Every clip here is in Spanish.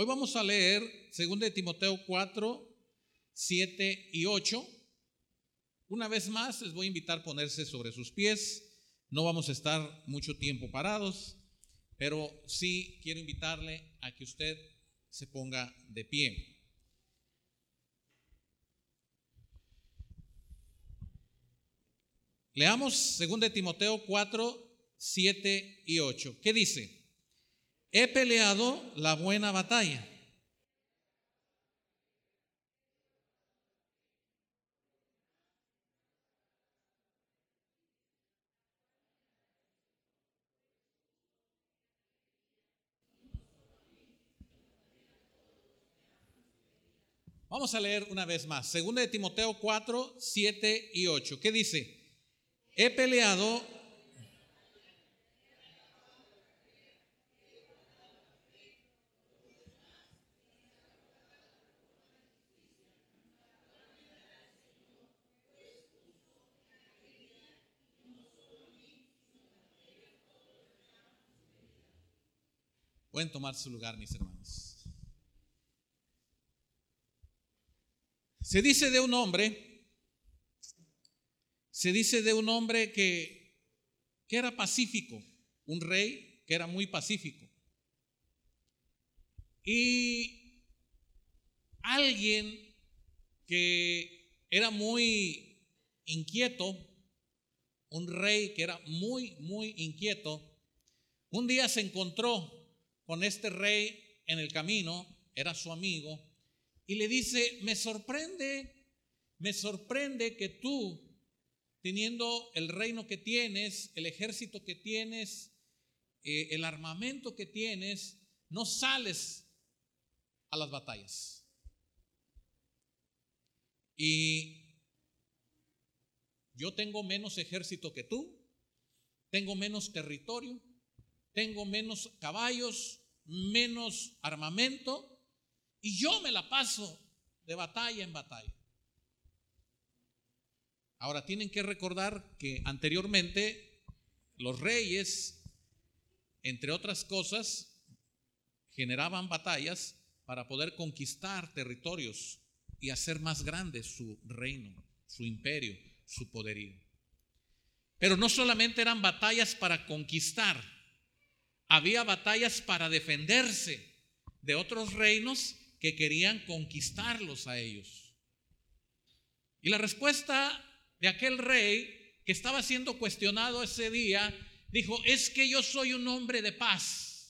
Hoy vamos a leer 2 de Timoteo 4, 7 y 8. Una vez más les voy a invitar a ponerse sobre sus pies. No vamos a estar mucho tiempo parados, pero sí quiero invitarle a que usted se ponga de pie. Leamos 2 de Timoteo 4, 7 y 8. ¿Qué dice? He peleado la buena batalla Vamos a leer una vez más. Segunda de Timoteo 4, 7 y 8. ¿Qué dice? He peleado Pueden tomar su lugar, mis hermanos. Se dice de un hombre, se dice de un hombre que, que era pacífico, un rey que era muy pacífico. Y alguien que era muy inquieto, un rey que era muy, muy inquieto, un día se encontró con este rey en el camino, era su amigo, y le dice, me sorprende, me sorprende que tú, teniendo el reino que tienes, el ejército que tienes, eh, el armamento que tienes, no sales a las batallas. Y yo tengo menos ejército que tú, tengo menos territorio, tengo menos caballos, menos armamento, y yo me la paso de batalla en batalla. Ahora tienen que recordar que anteriormente los reyes, entre otras cosas, generaban batallas para poder conquistar territorios y hacer más grande su reino, su imperio, su poderío. Pero no solamente eran batallas para conquistar, había batallas para defenderse de otros reinos que querían conquistarlos a ellos. Y la respuesta de aquel rey que estaba siendo cuestionado ese día, dijo, es que yo soy un hombre de paz.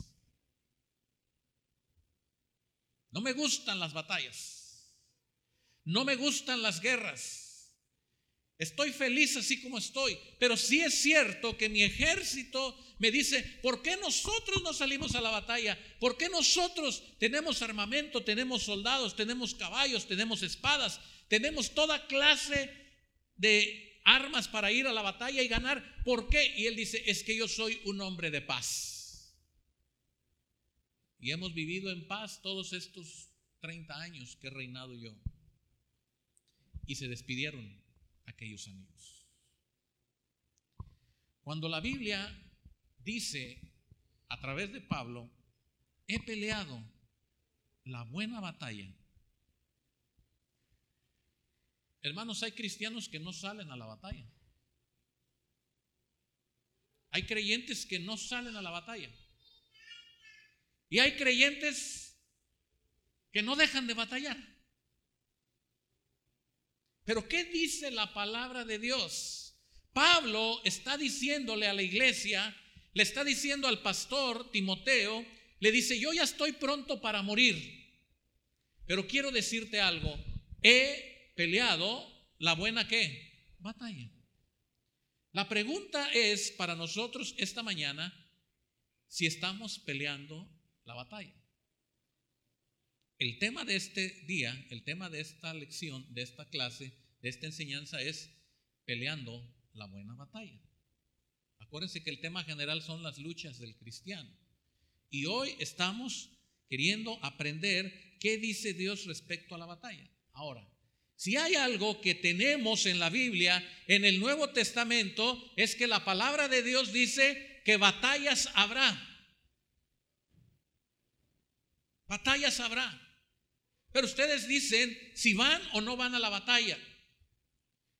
No me gustan las batallas. No me gustan las guerras. Estoy feliz así como estoy, pero sí es cierto que mi ejército me dice, ¿por qué nosotros no salimos a la batalla? ¿Por qué nosotros tenemos armamento, tenemos soldados, tenemos caballos, tenemos espadas, tenemos toda clase de armas para ir a la batalla y ganar? ¿Por qué? Y él dice, es que yo soy un hombre de paz. Y hemos vivido en paz todos estos 30 años que he reinado yo. Y se despidieron aquellos amigos. Cuando la Biblia dice a través de Pablo, he peleado la buena batalla. Hermanos, hay cristianos que no salen a la batalla. Hay creyentes que no salen a la batalla. Y hay creyentes que no dejan de batallar. Pero ¿qué dice la palabra de Dios? Pablo está diciéndole a la iglesia, le está diciendo al pastor Timoteo, le dice, yo ya estoy pronto para morir, pero quiero decirte algo, he peleado la buena qué? Batalla. La pregunta es para nosotros esta mañana si estamos peleando la batalla. El tema de este día, el tema de esta lección, de esta clase, de esta enseñanza es peleando la buena batalla. Acuérdense que el tema general son las luchas del cristiano. Y hoy estamos queriendo aprender qué dice Dios respecto a la batalla. Ahora, si hay algo que tenemos en la Biblia, en el Nuevo Testamento, es que la palabra de Dios dice que batallas habrá. Batallas habrá. Pero ustedes dicen si van o no van a la batalla.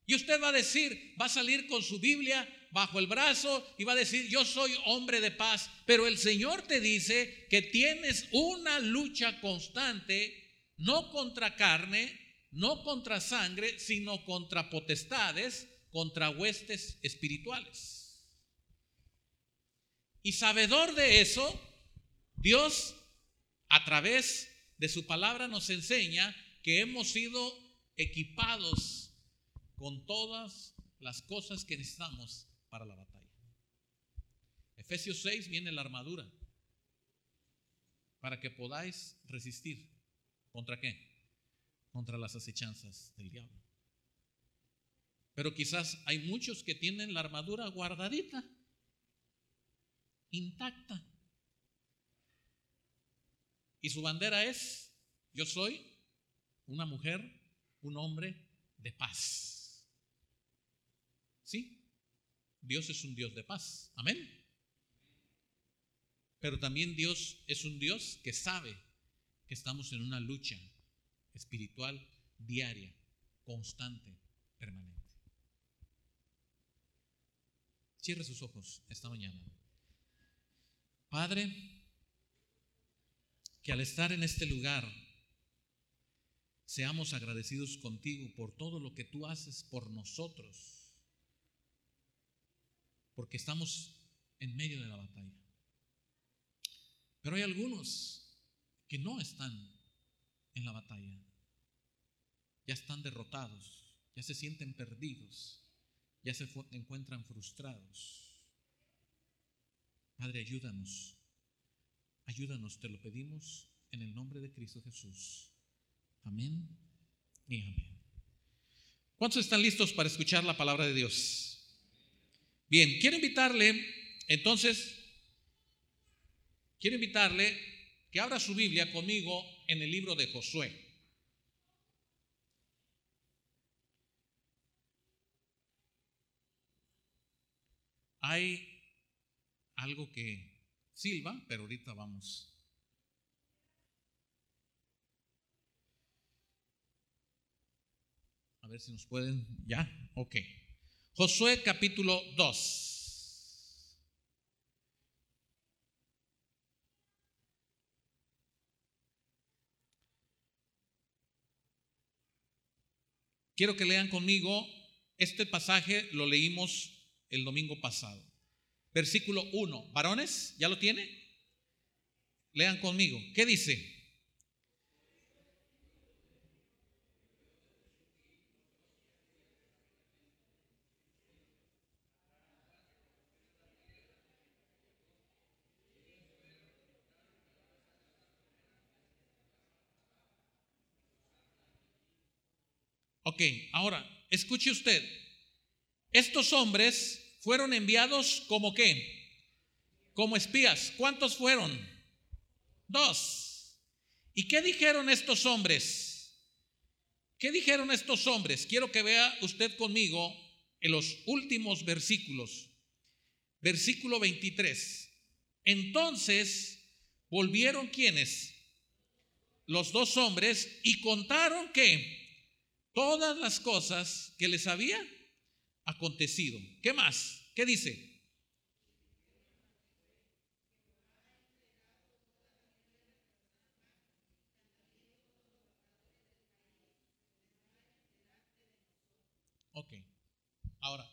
Y usted va a decir, va a salir con su Biblia bajo el brazo y va a decir, yo soy hombre de paz. Pero el Señor te dice que tienes una lucha constante, no contra carne, no contra sangre, sino contra potestades, contra huestes espirituales. Y sabedor de eso, Dios a través de su palabra nos enseña que hemos sido equipados con todas las cosas que necesitamos para la batalla. Efesios 6 viene la armadura para que podáis resistir. ¿Contra qué? Contra las acechanzas del diablo. Pero quizás hay muchos que tienen la armadura guardadita, intacta. Y su bandera es, yo soy una mujer, un hombre de paz. ¿Sí? Dios es un Dios de paz. Amén. Pero también Dios es un Dios que sabe que estamos en una lucha espiritual diaria, constante, permanente. Cierre sus ojos esta mañana. Padre, que al estar en este lugar seamos agradecidos contigo por todo lo que tú haces por nosotros, porque estamos en medio de la batalla. Pero hay algunos que no están en la batalla, ya están derrotados, ya se sienten perdidos, ya se encuentran frustrados. Padre, ayúdanos Ayúdanos, te lo pedimos en el nombre de Cristo Jesús. Amén y amén. ¿Cuántos están listos para escuchar la palabra de Dios? Bien, quiero invitarle, entonces, quiero invitarle que abra su Biblia conmigo en el libro de Josué. Hay algo que silba, pero ahorita vamos. A ver si nos pueden. ¿Ya? Ok. Josué capítulo 2. Quiero que lean conmigo, este pasaje lo leímos el domingo pasado. Versículo 1. Varones, ¿ya lo tiene? Lean conmigo. ¿Qué dice? Ok, ahora, escuche usted. Estos hombres fueron enviados como qué? Como espías. ¿Cuántos fueron? Dos. ¿Y qué dijeron estos hombres? ¿Qué dijeron estos hombres? Quiero que vea usted conmigo en los últimos versículos. Versículo 23. Entonces volvieron quienes? Los dos hombres y contaron que todas las cosas que les había acontecido. ¿Qué más? ¿Qué dice? Ok. Ahora,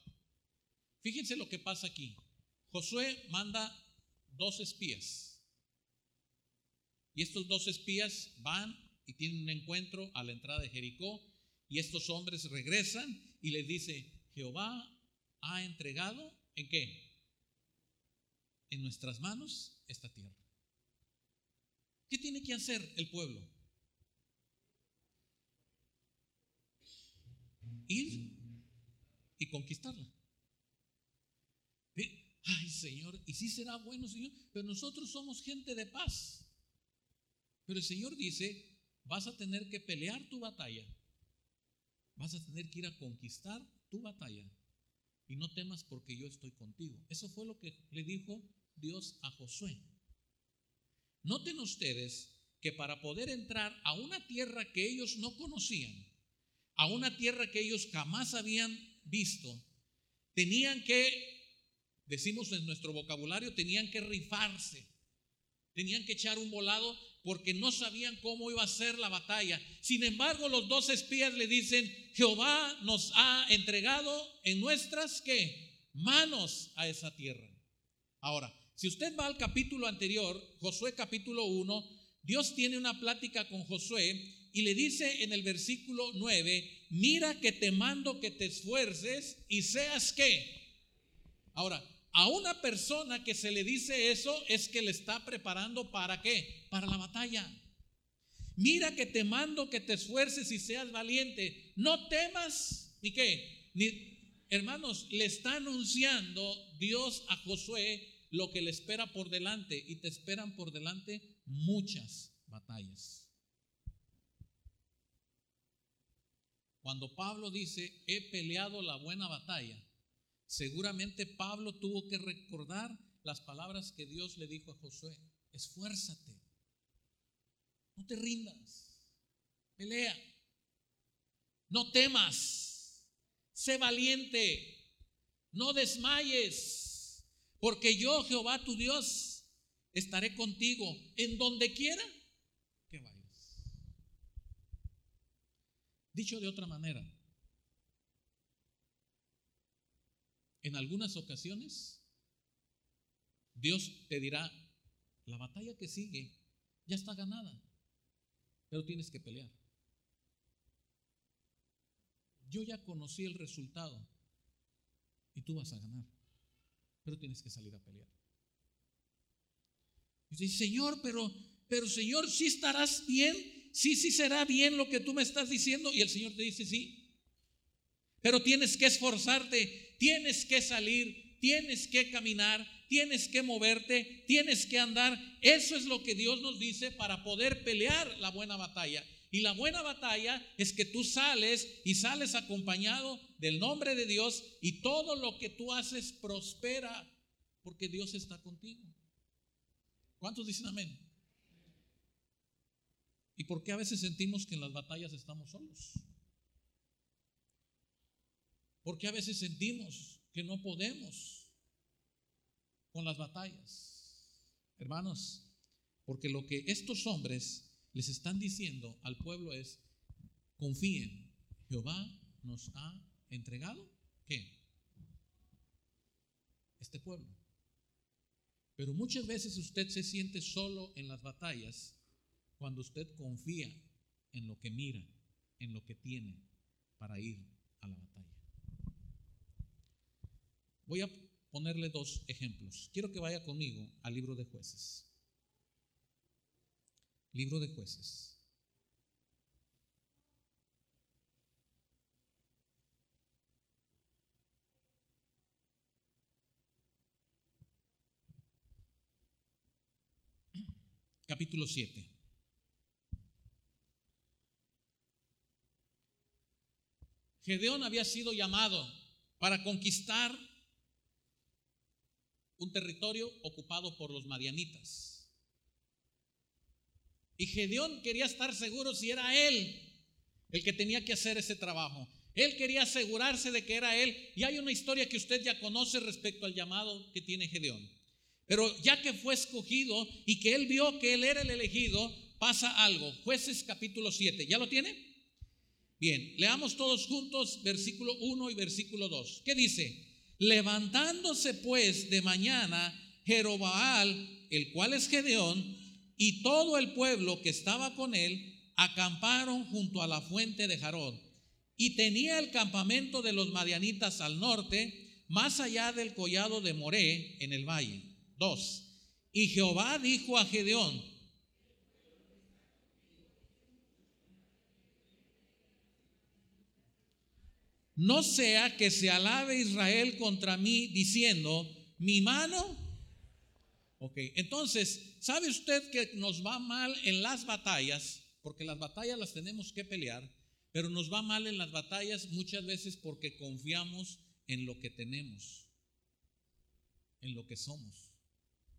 fíjense lo que pasa aquí. Josué manda dos espías. Y estos dos espías van y tienen un encuentro a la entrada de Jericó. Y estos hombres regresan y les dice, Jehová ha entregado en qué? En nuestras manos esta tierra. ¿Qué tiene que hacer el pueblo? Ir y conquistarla. Ay, Señor, y sí será bueno, Señor, pero nosotros somos gente de paz. Pero el Señor dice, vas a tener que pelear tu batalla. Vas a tener que ir a conquistar tu batalla y no temas porque yo estoy contigo. Eso fue lo que le dijo Dios a Josué. Noten ustedes que para poder entrar a una tierra que ellos no conocían, a una tierra que ellos jamás habían visto, tenían que, decimos en nuestro vocabulario, tenían que rifarse, tenían que echar un volado porque no sabían cómo iba a ser la batalla. Sin embargo, los dos espías le dicen, Jehová nos ha entregado en nuestras ¿qué? manos a esa tierra. Ahora, si usted va al capítulo anterior, Josué capítulo 1, Dios tiene una plática con Josué y le dice en el versículo 9, mira que te mando que te esfuerces y seas qué. Ahora, a una persona que se le dice eso es que le está preparando para qué? Para la batalla. Mira que te mando que te esfuerces y seas valiente. No temas ni qué. Ni, hermanos, le está anunciando Dios a Josué lo que le espera por delante y te esperan por delante muchas batallas. Cuando Pablo dice, he peleado la buena batalla, seguramente Pablo tuvo que recordar las palabras que Dios le dijo a Josué. Esfuérzate, no te rindas, pelea, no temas, sé valiente, no desmayes, porque yo, Jehová tu Dios, estaré contigo en donde quiera que vayas. Dicho de otra manera, en algunas ocasiones Dios te dirá, la batalla que sigue ya está ganada, pero tienes que pelear. Yo ya conocí el resultado y tú vas a ganar, pero tienes que salir a pelear. Y dice, Señor, pero, pero Señor, si estarás bien, sí, sí será bien lo que tú me estás diciendo. Y el Señor te dice, sí. Pero tienes que esforzarte, tienes que salir, tienes que caminar, tienes que moverte, tienes que andar. Eso es lo que Dios nos dice para poder pelear la buena batalla. Y la buena batalla es que tú sales y sales acompañado del nombre de Dios y todo lo que tú haces prospera porque Dios está contigo. ¿Cuántos dicen amén? ¿Y por qué a veces sentimos que en las batallas estamos solos? ¿Por qué a veces sentimos que no podemos con las batallas? Hermanos, porque lo que estos hombres les están diciendo al pueblo es, confíen, Jehová nos ha entregado, ¿qué? Este pueblo. Pero muchas veces usted se siente solo en las batallas cuando usted confía en lo que mira, en lo que tiene para ir a la batalla. Voy a ponerle dos ejemplos. Quiero que vaya conmigo al libro de jueces. Libro de jueces. capítulo 7. Gedeón había sido llamado para conquistar un territorio ocupado por los marianitas. Y Gedeón quería estar seguro si era él el que tenía que hacer ese trabajo. Él quería asegurarse de que era él. Y hay una historia que usted ya conoce respecto al llamado que tiene Gedeón. Pero ya que fue escogido y que él vio que él era el elegido, pasa algo. Jueces capítulo 7. ¿Ya lo tiene? Bien, leamos todos juntos versículo 1 y versículo 2. ¿Qué dice? Levantándose pues de mañana Jerobaal, el cual es Gedeón, y todo el pueblo que estaba con él, acamparon junto a la fuente de Jarón. Y tenía el campamento de los madianitas al norte, más allá del collado de Moré, en el valle. Dos. Y Jehová dijo a Gedeón, no sea que se alabe Israel contra mí diciendo, mi mano. Ok, entonces, ¿sabe usted que nos va mal en las batallas? Porque las batallas las tenemos que pelear, pero nos va mal en las batallas muchas veces porque confiamos en lo que tenemos, en lo que somos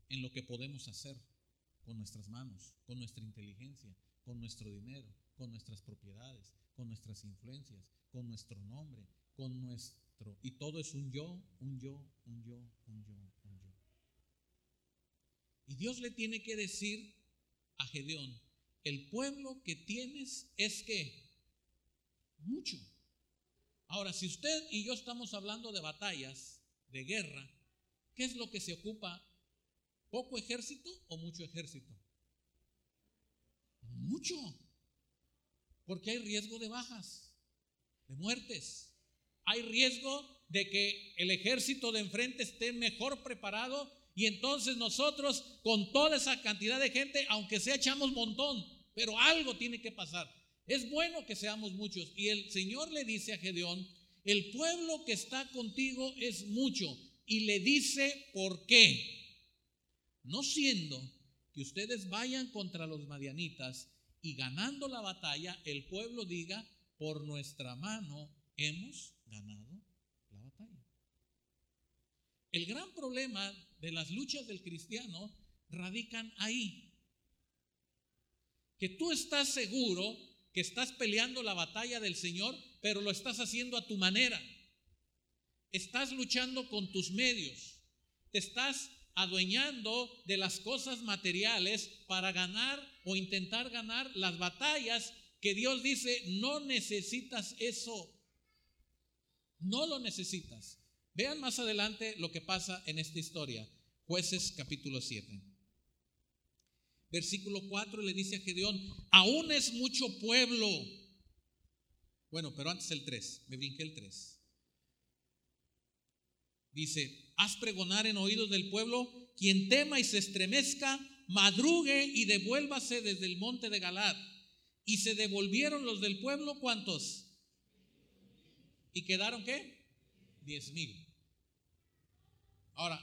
en lo que podemos hacer con nuestras manos, con nuestra inteligencia, con nuestro dinero, con nuestras propiedades, con nuestras influencias, con nuestro nombre, con nuestro... Y todo es un yo, un yo, un yo, un yo, un yo. Y Dios le tiene que decir a Gedeón, el pueblo que tienes es que mucho. Ahora, si usted y yo estamos hablando de batallas, de guerra, ¿qué es lo que se ocupa? ¿Poco ejército o mucho ejército? Mucho. Porque hay riesgo de bajas, de muertes. Hay riesgo de que el ejército de enfrente esté mejor preparado y entonces nosotros con toda esa cantidad de gente, aunque sea echamos montón, pero algo tiene que pasar. Es bueno que seamos muchos. Y el Señor le dice a Gedeón, el pueblo que está contigo es mucho. Y le dice, ¿por qué? No siendo que ustedes vayan contra los madianitas y ganando la batalla, el pueblo diga, por nuestra mano hemos ganado la batalla. El gran problema de las luchas del cristiano radican ahí. Que tú estás seguro que estás peleando la batalla del Señor, pero lo estás haciendo a tu manera. Estás luchando con tus medios. Te estás adueñando de las cosas materiales para ganar o intentar ganar las batallas que Dios dice, no necesitas eso. No lo necesitas. Vean más adelante lo que pasa en esta historia. Jueces capítulo 7 versículo 4 le dice a Gedeón, aún es mucho pueblo. Bueno, pero antes el 3, me brinqué el 3. Dice, haz pregonar en oídos del pueblo, quien tema y se estremezca, madrugue y devuélvase desde el monte de Galad. Y se devolvieron los del pueblo, ¿cuántos? ¿Y quedaron qué? Diez mil. Ahora,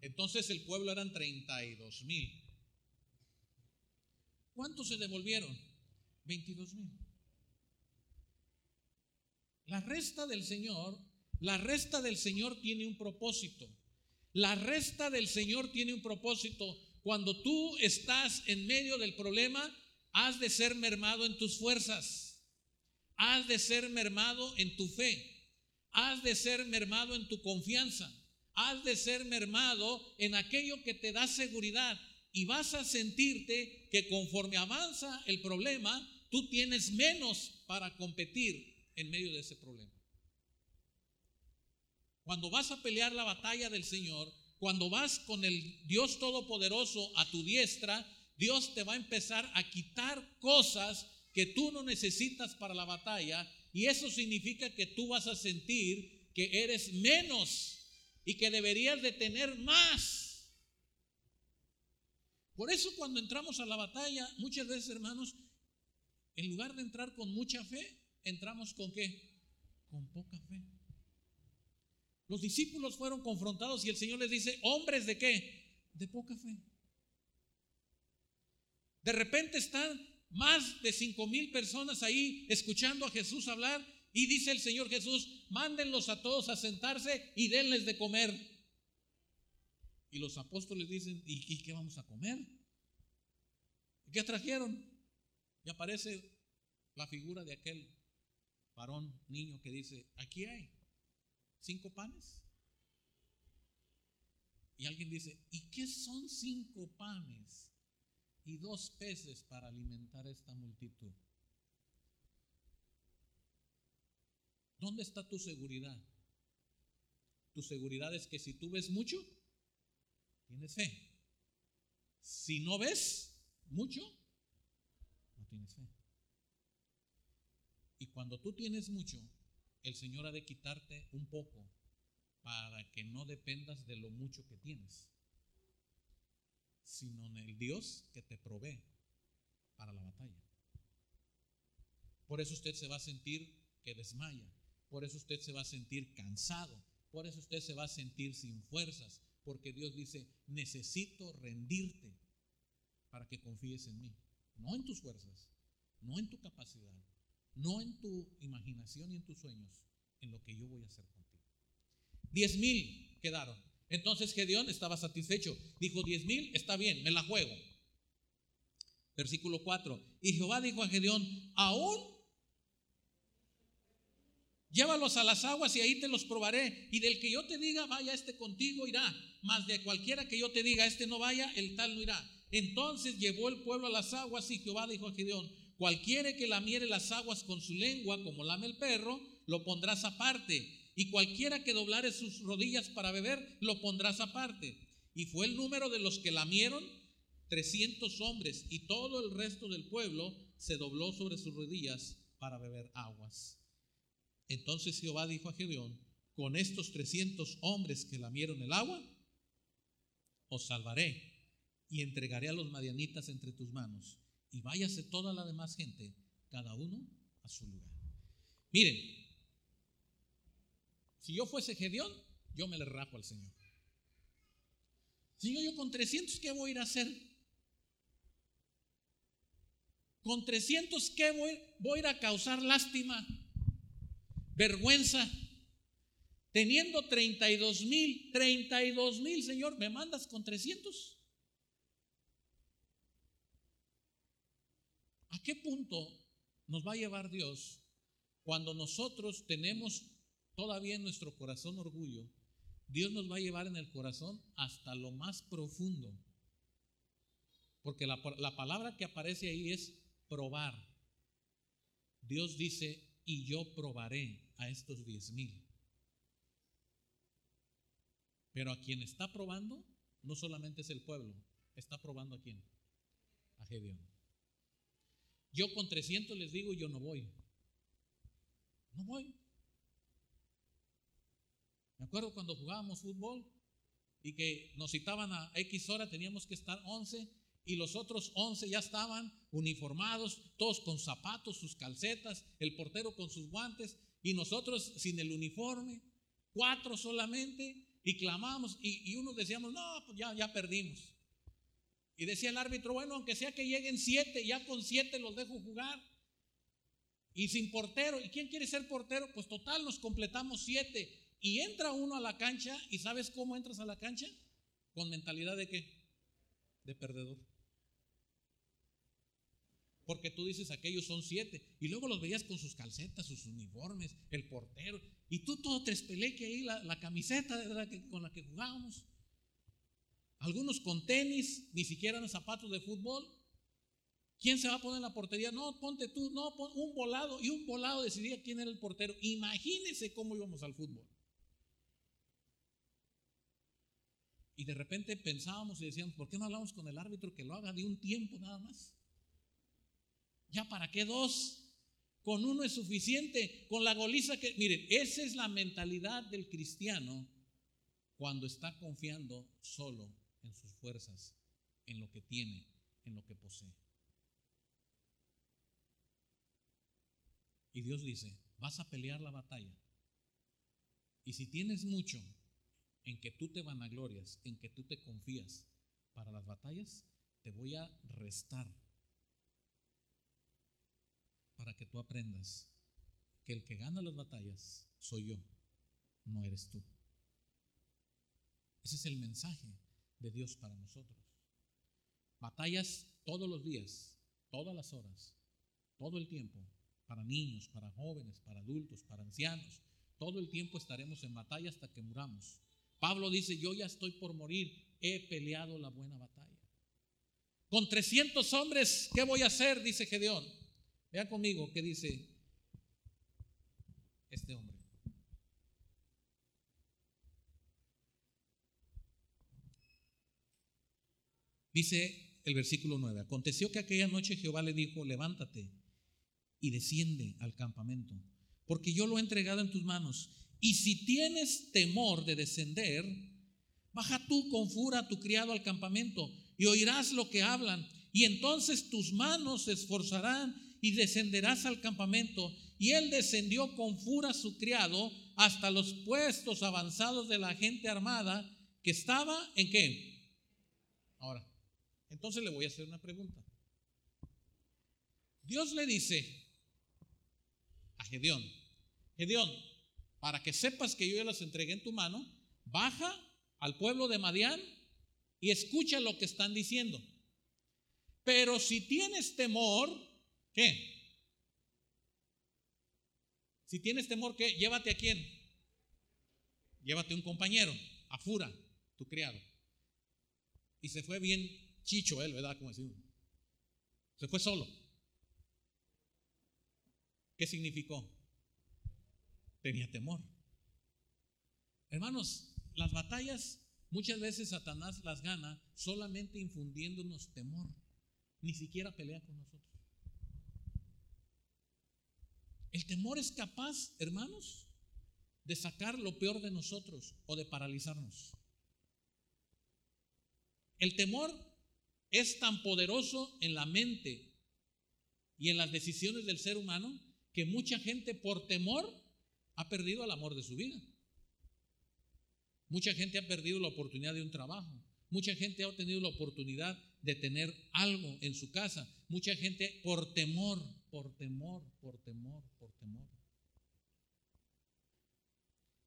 entonces el pueblo eran 32 mil. ¿Cuántos se devolvieron? 22 mil. La resta del Señor, la resta del Señor tiene un propósito. La resta del Señor tiene un propósito. Cuando tú estás en medio del problema, has de ser mermado en tus fuerzas. Has de ser mermado en tu fe. Has de ser mermado en tu confianza. Has de ser mermado en aquello que te da seguridad y vas a sentirte que conforme avanza el problema, tú tienes menos para competir en medio de ese problema. Cuando vas a pelear la batalla del Señor, cuando vas con el Dios Todopoderoso a tu diestra, Dios te va a empezar a quitar cosas que tú no necesitas para la batalla y eso significa que tú vas a sentir que eres menos y que deberías de tener más por eso cuando entramos a la batalla, muchas veces, hermanos, en lugar de entrar con mucha fe, entramos con qué? Con poca fe. Los discípulos fueron confrontados y el Señor les dice, hombres de qué? De poca fe. De repente están más de cinco mil personas ahí escuchando a Jesús hablar y dice el Señor Jesús, mándenlos a todos a sentarse y denles de comer. Y los apóstoles dicen, ¿y, qué vamos a comer? ¿Y qué trajeron? Y aparece la figura de aquel varón, niño, que dice, aquí hay cinco panes. Y alguien dice, ¿y qué son cinco panes y dos peces para alimentar esta multitud? ¿Dónde está tu seguridad? Tu seguridad es que si tú ves mucho, tienes fe. Si no ves mucho, no tienes fe. Y cuando tú tienes mucho, el Señor ha de quitarte un poco para que no dependas de lo mucho que tienes, sino en el Dios que te provee para la batalla. Por eso usted se va a sentir que desmaya, por eso usted se va a sentir cansado, por eso usted se va a sentir sin fuerzas, porque Dios dice, necesito rendirte para que confíes en mí. No en tus fuerzas, no en tu capacidad, no en tu imaginación y en tus sueños, en lo que yo voy a hacer contigo. Diez mil quedaron. Entonces Gedeón estaba satisfecho. Dijo, diez mil, está bien, me la juego. Versículo 4. Y Jehová dijo a Gedeón, aún llévalos a las aguas y ahí te los probaré. Y del que yo te diga, vaya este contigo, irá. Mas de cualquiera que yo te diga, este no vaya, el tal no irá. Entonces llevó el pueblo a las aguas y Jehová dijo a Gedeón, cualquiera que lamiere las aguas con su lengua, como lame el perro, lo pondrás aparte. Y cualquiera que doblare sus rodillas para beber, lo pondrás aparte. Y fue el número de los que lamieron 300 hombres y todo el resto del pueblo se dobló sobre sus rodillas para beber aguas. Entonces Jehová dijo a Gedeón, con estos 300 hombres que lamieron el agua, os salvaré y entregaré a los madianitas entre tus manos. Y váyase toda la demás gente, cada uno a su lugar. Miren, si yo fuese Gedeón, yo me le rapo al Señor. Señor, yo con 300, ¿qué voy a ir a hacer? Con 300, ¿qué voy, voy a ir a causar lástima? Vergüenza. Teniendo 32 mil, 32 mil, Señor, ¿me mandas con 300? ¿A qué punto nos va a llevar Dios cuando nosotros tenemos todavía en nuestro corazón orgullo? Dios nos va a llevar en el corazón hasta lo más profundo. Porque la, la palabra que aparece ahí es probar. Dios dice, y yo probaré a estos diez mil. Pero a quien está probando, no solamente es el pueblo, está probando a quién? A Gedeón. Yo con 300 les digo, yo no voy. No voy. Me acuerdo cuando jugábamos fútbol y que nos citaban a X hora, teníamos que estar 11 y los otros 11 ya estaban uniformados, todos con zapatos, sus calcetas, el portero con sus guantes y nosotros sin el uniforme, cuatro solamente, y clamamos y, unos decíamos, no, pues ya, ya perdimos. Y decía el árbitro, bueno, aunque sea que lleguen siete, ya con siete los dejo jugar. Y sin portero, ¿y quién quiere ser portero? Pues total, nos completamos siete. Y entra uno a la cancha, ¿y sabes cómo entras a la cancha? Con mentalidad de qué? De perdedor porque tú dices aquellos son siete. Y luego los veías con sus calcetas, sus uniformes, el portero. Y tú todo trespeleque ahí, la, camiseta con la que jugábamos. Algunos con tenis, ni siquiera en zapatos de fútbol. ¿Quién se va a poner en la portería? No, ponte tú, no, un volado. Y un volado decidía quién era el portero. Imagínense cómo íbamos al fútbol. Y de repente pensábamos y decíamos, ¿por qué no hablamos con el árbitro que lo haga de un tiempo nada más? ¿Ya para qué dos? Con uno es suficiente, con la goliza que... Miren, esa es la mentalidad del cristiano cuando está confiando solo en sus fuerzas, en lo que tiene, en lo que posee. Y Dios dice, vas a pelear la batalla. Y si tienes mucho en que tú te vanaglorias, en que tú te confías para las batallas, te voy a restar para que tú aprendas que el que gana las batallas soy yo, no eres tú. Ese es el mensaje de Dios para nosotros. Batallas todos los días, todas las horas, todo el tiempo, para niños, para jóvenes, para adultos, para ancianos. Todo el tiempo estaremos en batalla hasta que muramos. Pablo dice, yo ya estoy por morir, he peleado la buena batalla. Con 300 hombres, ¿qué voy a hacer? Dice Gedeón. Vea conmigo qué dice este hombre. Dice el versículo 9, aconteció que aquella noche Jehová le dijo, levántate y desciende al campamento, porque yo lo he entregado en tus manos. Y si tienes temor de descender, baja tú con fura a tu criado al campamento y oirás lo que hablan, y entonces tus manos se esforzarán y descenderás al campamento. Y él descendió con fura su criado hasta los puestos avanzados de la gente armada que estaba en qué. Ahora, entonces le voy a hacer una pregunta. Dios le dice a Gedeón, Gedeón, para que sepas que yo ya los entregué en tu mano, baja al pueblo de Madián y escucha lo que están diciendo. Pero si tienes temor, ¿qué? Si tienes temor, ¿qué? Llévate a quién? Llévate un compañero, a Fura, tu criado. Y se fue bien chicho él, ¿verdad? Como decimos. Se fue solo. ¿Qué significó? Tenía temor. Hermanos, las batallas muchas veces Satanás las gana solamente infundiéndonos temor. Ni siquiera pelea con nosotros. El temor es capaz, hermanos, de sacar lo peor de nosotros o de paralizarnos. El temor es tan poderoso en la mente y en las decisiones del ser humano que mucha gente por temor ha perdido el amor de su vida. Mucha gente ha perdido la oportunidad de un trabajo. Mucha gente ha tenido la oportunidad de tener algo en su casa. Mucha gente por temor, por temor, por temor, por temor.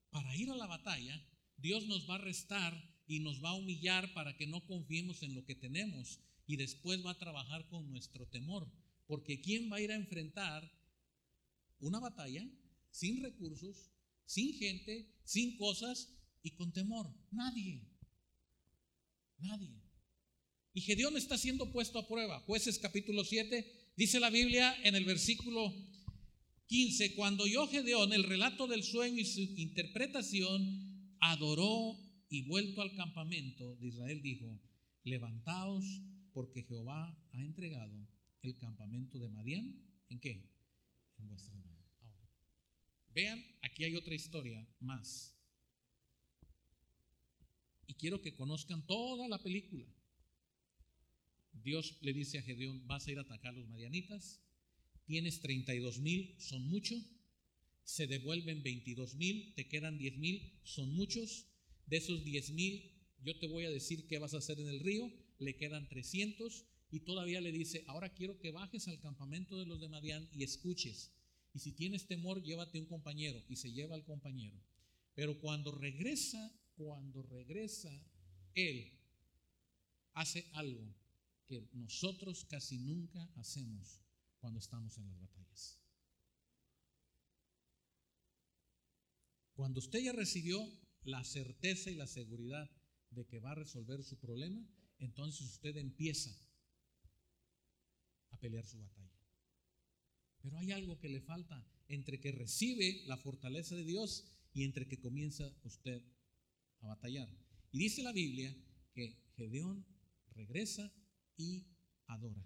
Para ir a la batalla, Dios nos va a restar y nos va a humillar para que no confiemos en lo que tenemos y después va a trabajar con nuestro temor. Porque ¿quién va a ir a enfrentar una batalla sin recursos, sin gente, sin cosas y con temor? Nadie. Nadie. Y Gedeón está siendo puesto a prueba. Jueces capítulo 7, dice la Biblia en el versículo 15, cuando oyó Gedeón el relato del sueño y su interpretación, adoró y vuelto al campamento de Israel dijo, levantaos porque Jehová ha entregado el campamento de Madián. ¿En qué? En vuestra. Vean, aquí hay otra historia más. Y quiero que conozcan toda la película. Dios le dice a Gedeón, vas a ir a atacar a los madianitas, tienes 32 mil, son muchos, se devuelven 22 mil, te quedan 10 mil, son muchos, de esos 10 mil, yo te voy a decir qué vas a hacer en el río, le quedan 300 y todavía le dice, ahora quiero que bajes al campamento de los de Madián y escuches. Y si tienes temor, llévate un compañero y se lleva al compañero. Pero cuando regresa, cuando regresa, él hace algo que nosotros casi nunca hacemos cuando estamos en las batallas. Cuando usted ya recibió la certeza y la seguridad de que va a resolver su problema, entonces usted empieza a pelear su batalla. Pero hay algo que le falta entre que recibe la fortaleza de Dios y entre que comienza usted a batallar. Y dice la Biblia que Gedeón regresa y adora.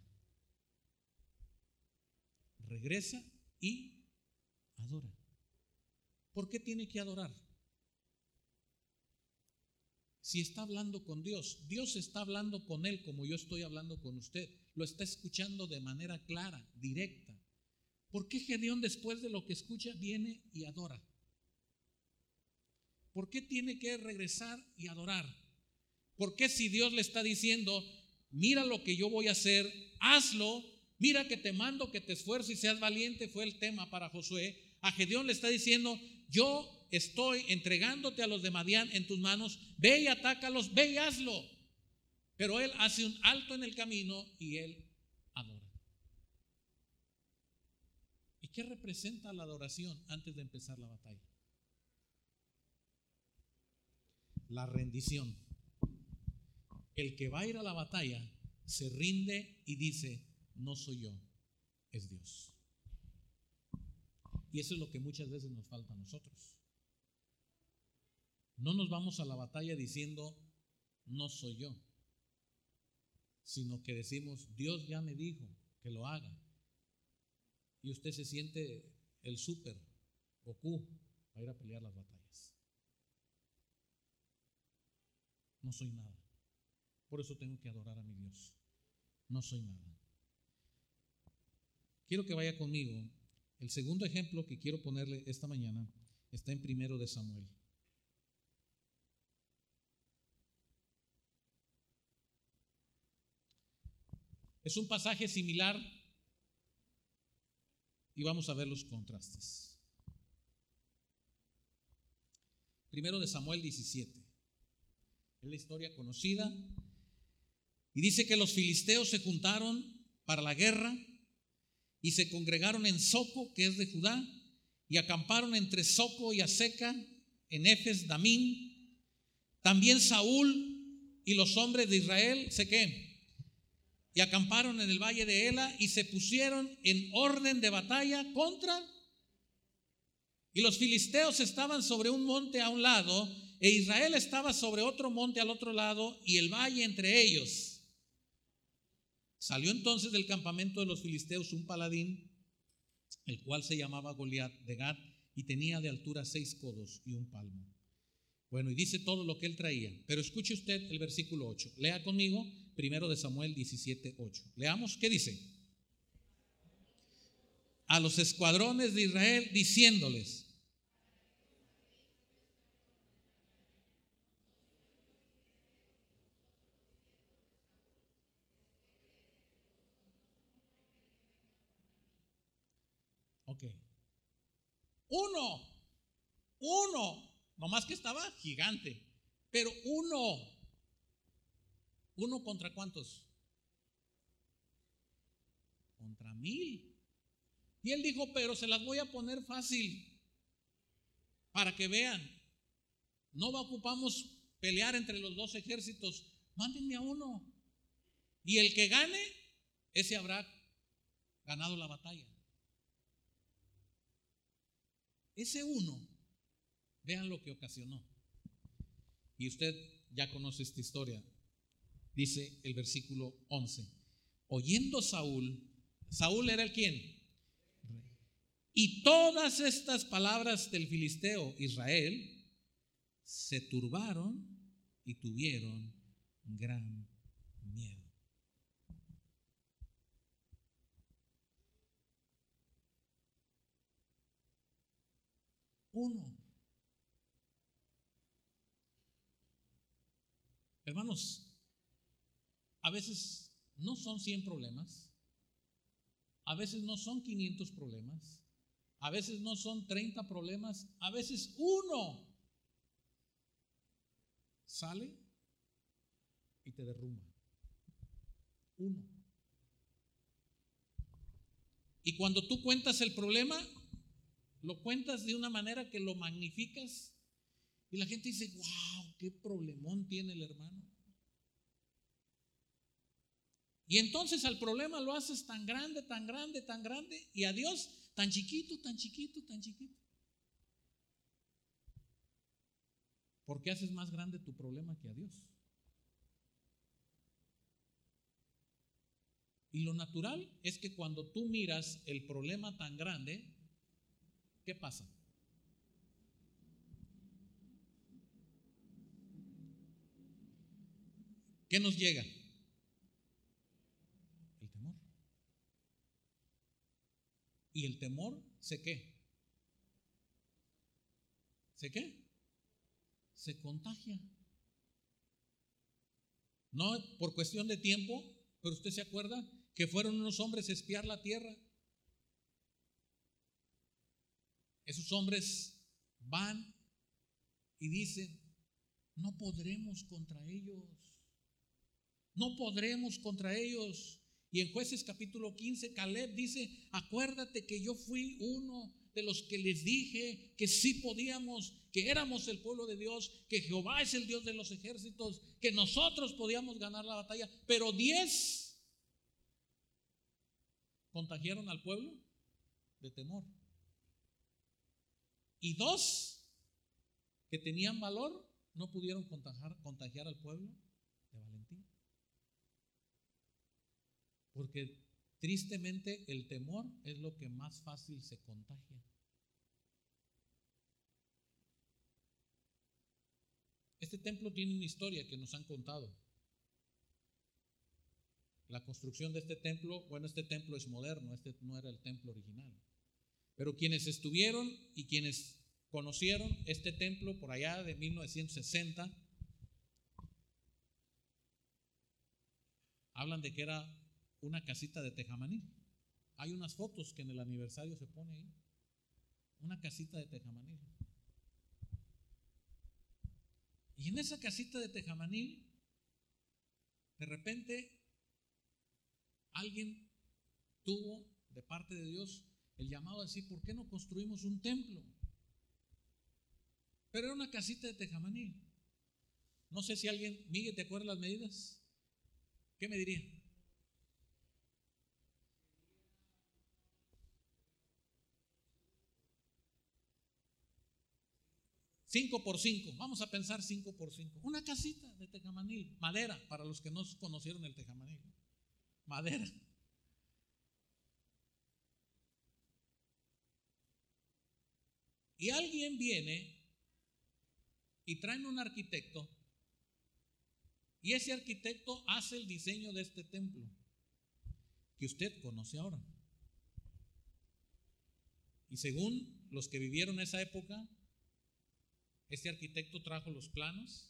Regresa y adora. ¿Por qué tiene que adorar? Si está hablando con Dios, Dios está hablando con él como yo estoy hablando con usted. Lo está escuchando de manera clara, directa. ¿Por qué Gedeón después de lo que escucha viene y adora? ¿Por qué tiene que regresar y adorar? ¿Por qué si Dios le está diciendo, mira lo que yo voy a hacer, hazlo, mira que te mando que te esfuerces y seas valiente, fue el tema para Josué. A Gedeón le está diciendo, yo estoy entregándote a los de Madián en tus manos, ve y atácalos, ve y hazlo. Pero él hace un alto en el camino y él adora. ¿Y qué representa la adoración antes de empezar la batalla? La rendición el que va a ir a la batalla se rinde y dice, no soy yo, es Dios. Y eso es lo que muchas veces nos falta a nosotros. No nos vamos a la batalla diciendo, no soy yo, sino que decimos, Dios ya me dijo que lo haga. Y usted se siente el súper, Goku, a ir a pelear las batallas. No soy nada. Por eso tengo que adorar a mi Dios. No soy nada. Quiero que vaya conmigo. El segundo ejemplo que quiero ponerle esta mañana está en primero de Samuel. Es un pasaje similar y vamos a ver los contrastes. Primero de Samuel 17. Es la historia conocida Y dice que los filisteos se juntaron para la guerra y se congregaron en Soco, que es de Judá, y acamparon entre Soco y Aseca, en Efes, Damín. También Saúl y los hombres de Israel, ¿se qué? Y acamparon en el valle de Ela y se pusieron en orden de batalla contra. Y los filisteos estaban sobre un monte a un lado, e Israel estaba sobre otro monte al otro lado, y el valle entre ellos. Salió entonces del campamento de los filisteos un paladín, el cual se llamaba Goliat de Gad y tenía de altura seis codos y un palmo. Bueno, y dice todo lo que él traía. Pero escuche usted el versículo 8. Lea conmigo, primero de Samuel 17, 8. Leamos, ¿qué dice? A los escuadrones de Israel diciéndoles, Ok. Uno, uno, nomás que estaba gigante, pero uno, uno contra cuántos? Contra mil. Y él dijo, pero se las voy a poner fácil para que vean. No ocupamos pelear entre los dos ejércitos. Mándenme a uno. Y el que gane, ese habrá ganado la batalla. Ese uno, vean lo que ocasionó. Y usted ya conoce esta historia. Dice el versículo 11. Oyendo Saúl, Saúl era el quien. Y todas estas palabras del filisteo Israel se turbaron y tuvieron gran miedo. uno. Hermanos, a veces no son 100 problemas, a veces no son 500 problemas, a veces no son 30 problemas, a veces uno sale y te derrumba. Uno. Y cuando tú cuentas el problema, lo cuentas de una manera que lo magnificas y la gente dice, wow, qué problemón tiene el hermano. Y entonces al problema lo haces tan grande, tan grande, tan grande, y a Dios tan chiquito, tan chiquito, tan chiquito. ¿Por qué haces más grande tu problema que a Dios? Y lo natural es que cuando tú miras el problema tan grande, ¿qué pasa? ¿Qué nos llega? El temor. ¿Y el temor se qué? ¿Se qué? Se contagia. No por cuestión de tiempo, pero usted se acuerda que fueron unos hombres a espiar la tierra Esos hombres van y dicen, no podremos contra ellos. No podremos contra ellos. Y en jueces capítulo 15, Caleb dice, acuérdate que yo fui uno de los que les dije que sí podíamos, que éramos el pueblo de Dios, que Jehová es el Dios de los ejércitos, que nosotros podíamos ganar la batalla, pero diez contagiaron al pueblo de temor. Y dos que tenían valor no pudieron contagiar, contagiar al pueblo de valentía. Porque tristemente el temor es lo que más fácil se contagia. Este templo tiene una historia que nos han contado. La construcción de este templo, bueno, este templo es moderno, este no era el templo original. Pero quienes estuvieron y quienes conocieron este templo por allá de 1960, hablan de que era una casita de tejamaní. Hay unas fotos que en el aniversario se pone ahí. Una casita de tejamaní. Y en esa casita de tejamaní De repente, alguien tuvo de parte de Dios el llamado a decir, ¿por qué no construimos un templo? Pero era una casita de tejamaní. No sé si alguien, Miguel, ¿te acuerdas las medidas? ¿Qué me diría? Cinco por cinco, vamos a pensar cinco por cinco. Una casita de tejamanil, madera, para los que no conocieron el tejamanil. Madera. Y alguien viene y trae un arquitecto y ese arquitecto hace el diseño de este templo que usted conoce ahora. Y según los que vivieron esa época, este arquitecto trajo los planos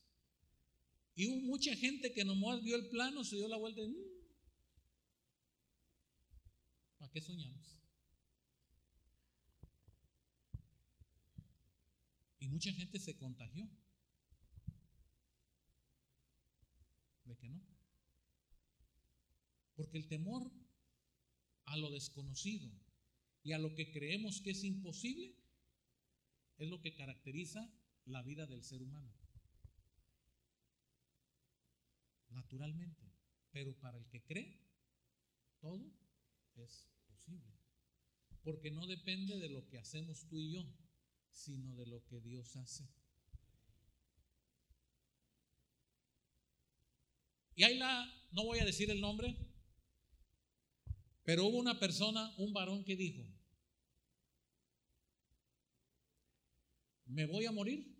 y hubo mucha gente que nomás vio el plano, se dio la vuelta y... Mm, ¿Para qué soñamos? Y mucha gente se contagió. ¿De que no? Porque el temor a lo desconocido y a lo que creemos que es imposible es lo que caracteriza la vida del ser humano. Naturalmente. Pero para el que cree, todo es posible. Porque no depende de lo que hacemos tú y yo, sino de lo que Dios hace. Y ahí la, no voy a decir el nombre, pero hubo una persona, un varón que dijo, me voy a morir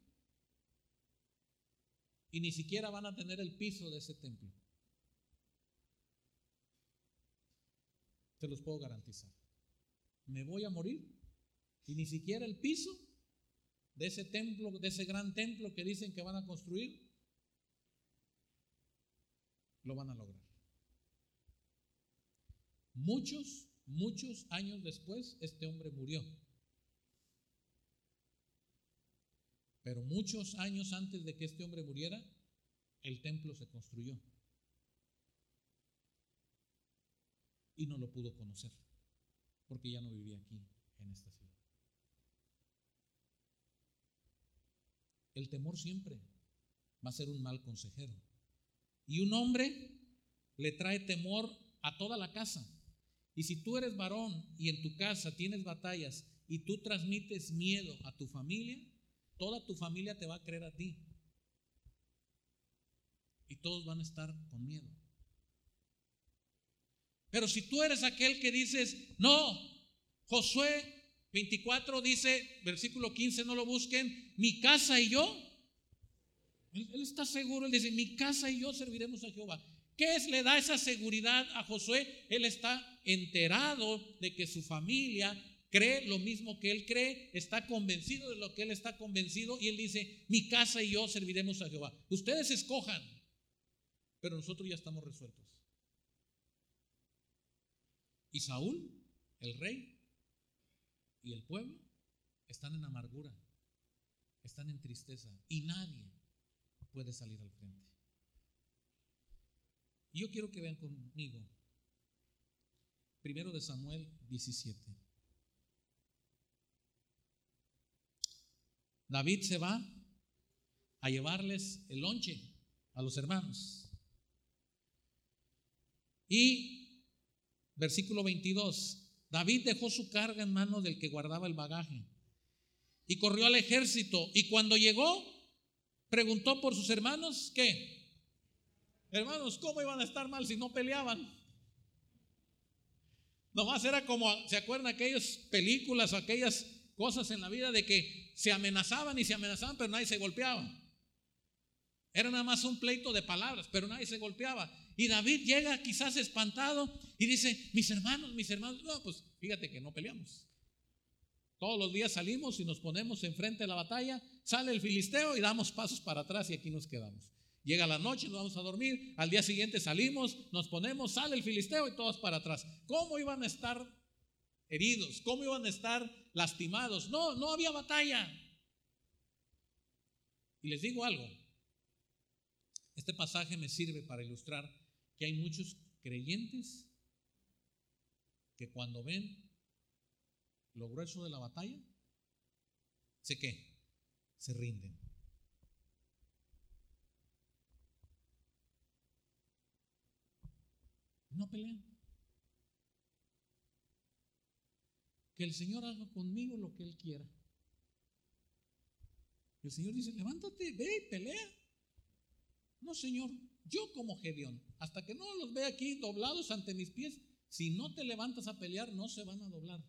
y ni siquiera van a tener el piso de ese templo. Te los puedo garantizar. Me voy a morir y ni siquiera el piso de ese templo, de ese gran templo que dicen que van a construir, lo van a lograr. Muchos, muchos años después, este hombre murió. Pero muchos años antes de que este hombre muriera, el templo se construyó. Y no lo pudo conocer, porque ya no vivía aquí, en esta ciudad. El temor siempre va a ser un mal consejero. Y un hombre le trae temor a toda la casa. Y si tú eres varón y en tu casa tienes batallas y tú transmites miedo a tu familia, toda tu familia te va a creer a ti. Y todos van a estar con miedo. Pero si tú eres aquel que dices, no, Josué 24 dice, versículo 15, no lo busquen, mi casa y yo él, está seguro, él dice, mi casa y yo serviremos a Jehová. ¿Qué es, le da esa seguridad a Josué? Él está enterado de que su familia cree lo mismo que él cree, está convencido de lo que él está convencido y él dice, mi casa y yo serviremos a Jehová. Ustedes escojan, pero nosotros ya estamos resueltos. Y Saúl, el rey, y el pueblo están en amargura, están en tristeza y nadie puede salir al frente. Y yo quiero que vean conmigo, primero de Samuel 17. David se va a llevarles el lonche a los hermanos. Y versículo 22, David dejó su carga en manos del que guardaba el bagaje y corrió al ejército y cuando llegó preguntó por sus hermanos, ¿qué? Hermanos, ¿cómo iban a estar mal si no peleaban? Nomás era como, ¿se acuerdan aquellas películas o aquellas cosas en la vida de que se amenazaban y se amenazaban, pero nadie se golpeaba? Era nada más un pleito de palabras, pero nadie se golpeaba. Y David llega quizás espantado y dice, mis hermanos, mis hermanos, no, pues fíjate que no peleamos. Todos los días salimos y nos ponemos enfrente de la batalla, sale el filisteo y damos pasos para atrás y aquí nos quedamos. Llega la noche, nos vamos a dormir, al día siguiente salimos, nos ponemos, sale el filisteo y todos para atrás. ¿Cómo iban a estar heridos? ¿Cómo iban a estar lastimados? No, no había batalla. Y les digo algo, este pasaje me sirve para ilustrar que hay muchos creyentes que cuando ven lo grueso de la batalla, ¿se qué? Se rinden. No pelean. Que el Señor haga conmigo lo que Él quiera. El Señor dice, levántate, ve y pelea. No, Señor, yo como Gedeón, hasta que no los vea aquí doblados ante mis pies, si no te levantas a pelear, no se van a doblar.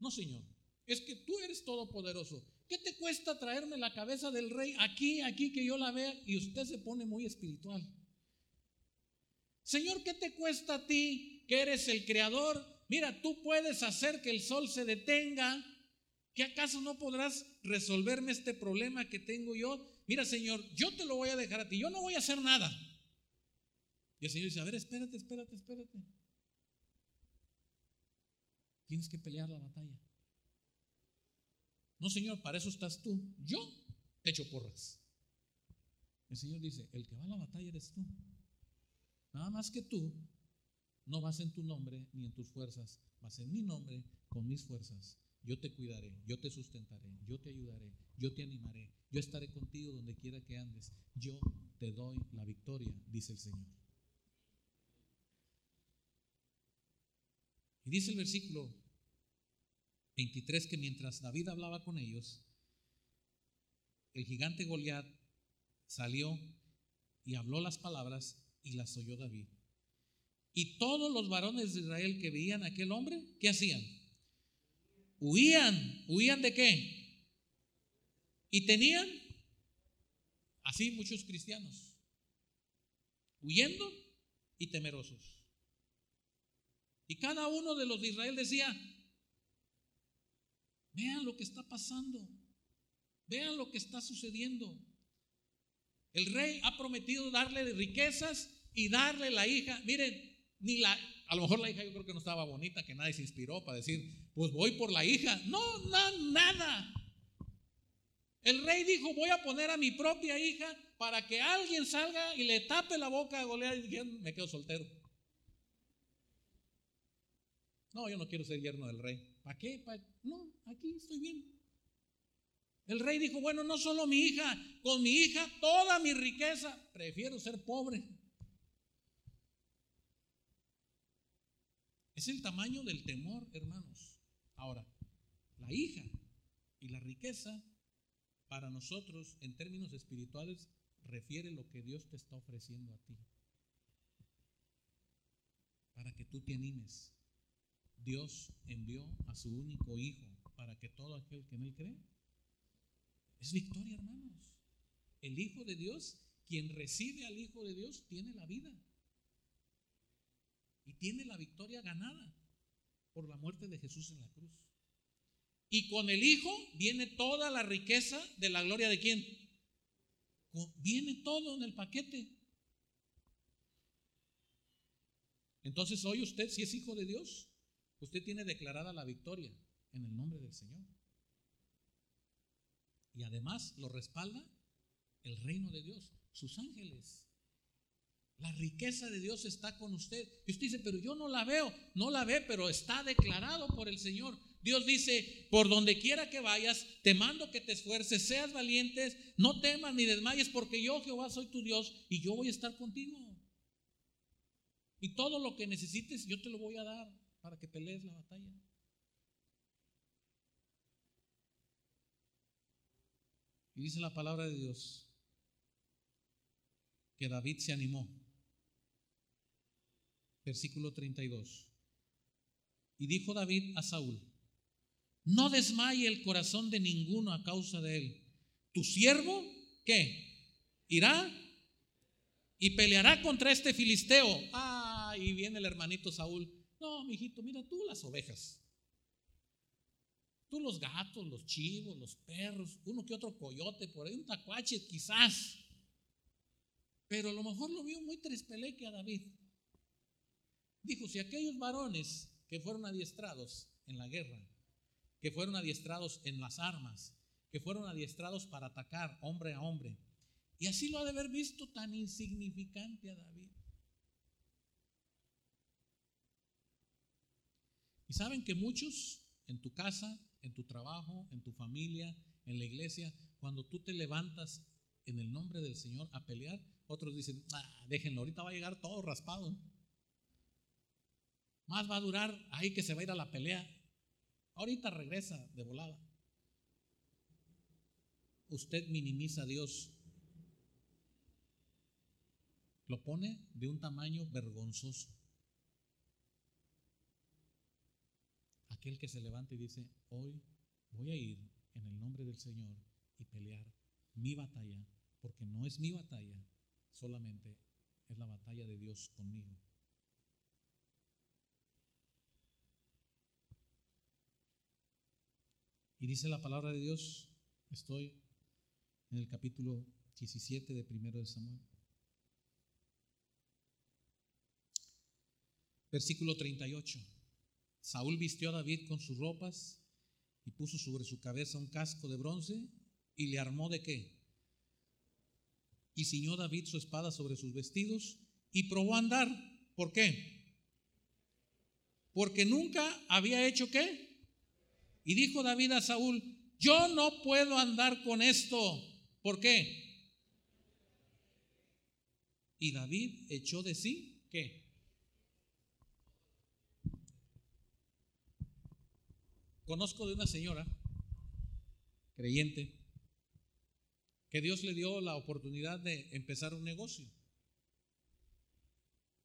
No, Señor, es que tú eres todopoderoso. ¿Qué te cuesta traerme la cabeza del rey aquí, aquí, que yo la vea? Y usted se pone muy espiritual. Señor, ¿qué te cuesta a ti que eres el creador? Mira, tú puedes hacer que el sol se detenga. ¿Qué acaso no podrás resolverme este problema que tengo yo? Mira, Señor, yo te lo voy a dejar a ti. Yo no voy a hacer nada. Y el Señor dice, a ver, espérate, espérate, espérate. Tienes que pelear la batalla. No, Señor, para eso estás tú. Yo te echo porras. El Señor dice, el que va a la batalla eres tú. Nada más que tú no vas en tu nombre ni en tus fuerzas, vas en mi nombre con mis fuerzas. Yo te cuidaré, yo te sustentaré, yo te ayudaré, yo te animaré, yo estaré contigo donde quiera que andes. Yo te doy la victoria, dice el Señor. Y dice el versículo 23 que mientras David hablaba con ellos, el gigante Goliat salió y habló las palabras y las oyó David. Y todos los varones de Israel que veían a aquel hombre, ¿qué hacían? Huían. ¿Huían de qué? Y tenían, así muchos cristianos, huyendo y temerosos. Y cada uno de los de Israel decía, vean lo que está pasando, vean lo que está sucediendo. El rey ha prometido darle riquezas y darle la hija. Miren, ni la, a lo mejor la hija yo creo que no estaba bonita, que nadie se inspiró para decir, pues voy por la hija. No, no nada. El rey dijo, voy a poner a mi propia hija para que alguien salga y le tape la boca a Goliat y me quedo soltero. No, yo no quiero ser yerno del rey. ¿Para qué? No, aquí estoy bien. El rey dijo, bueno, no solo mi hija, con mi hija toda mi riqueza, prefiero ser pobre. Es el tamaño del temor, hermanos. Ahora, la hija y la riqueza para nosotros en términos espirituales refiere lo que Dios te está ofreciendo a ti. Para que tú te animes Dios envió a su único Hijo para que todo aquel que en Él cree es victoria, hermanos. El Hijo de Dios, quien recibe al Hijo de Dios, tiene la vida. Y tiene la victoria ganada por la muerte de Jesús en la cruz. Y con el Hijo viene toda la riqueza de la gloria de quién. Viene todo en el paquete. Entonces, hoy usted, si es hijo de Dios, Usted tiene declarada la victoria en el nombre del Señor. Y además lo respalda el reino de Dios, sus ángeles. La riqueza de Dios está con usted. Y usted dice, pero yo no la veo. No la ve, pero está declarado por el Señor. Dios dice, por donde quiera que vayas, te mando que te esfuerces, seas valientes, no temas ni desmayes, porque yo Jehová soy tu Dios y yo voy a estar contigo. Y todo lo que necesites, yo te lo voy a dar para que pelees la batalla. Y dice la palabra de Dios que David se animó. Versículo 32. Y dijo David a Saúl, no desmaye el corazón de ninguno a causa de él. Tu siervo, ¿qué? Irá y peleará contra este filisteo. Ah, y viene el hermanito Saúl. No, mijito, mira tú las ovejas. Tú los gatos, los chivos, los perros, uno que otro coyote, por ahí un tacuache quizás. Pero a lo mejor lo vio muy trespeleque a David. Dijo, si aquellos varones que fueron adiestrados en la guerra, que fueron adiestrados en las armas, que fueron adiestrados para atacar hombre a hombre, Y así lo ha de haber visto tan insignificante a David. Y saben que muchos en tu casa, en tu trabajo, en tu familia, en la iglesia, cuando tú te levantas en el nombre del Señor a pelear, otros dicen, ah, déjenlo, ahorita va a llegar todo raspado. Más va a durar ahí que se va a ir a la pelea. Ahorita regresa de volada. Usted minimiza a Dios. Lo pone de un tamaño vergonzoso. Aquel que se levanta y dice, hoy voy a ir en el nombre del Señor y pelear mi batalla, porque no es mi batalla, solamente es la batalla de Dios conmigo. Y dice la palabra de Dios, estoy en el capítulo 17 de primero de Samuel. Versículo 38. Saúl vistió a David con sus ropas y puso sobre su cabeza un casco de bronce y le armó de qué? Y ciñó David su espada sobre sus vestidos y probó a andar. ¿Por qué? Porque nunca había hecho qué? Y dijo David a Saúl, yo no puedo andar con esto. ¿Por qué? Y David echó de sí, ¿qué? Conozco de una señora creyente que Dios le dio la oportunidad de empezar un negocio.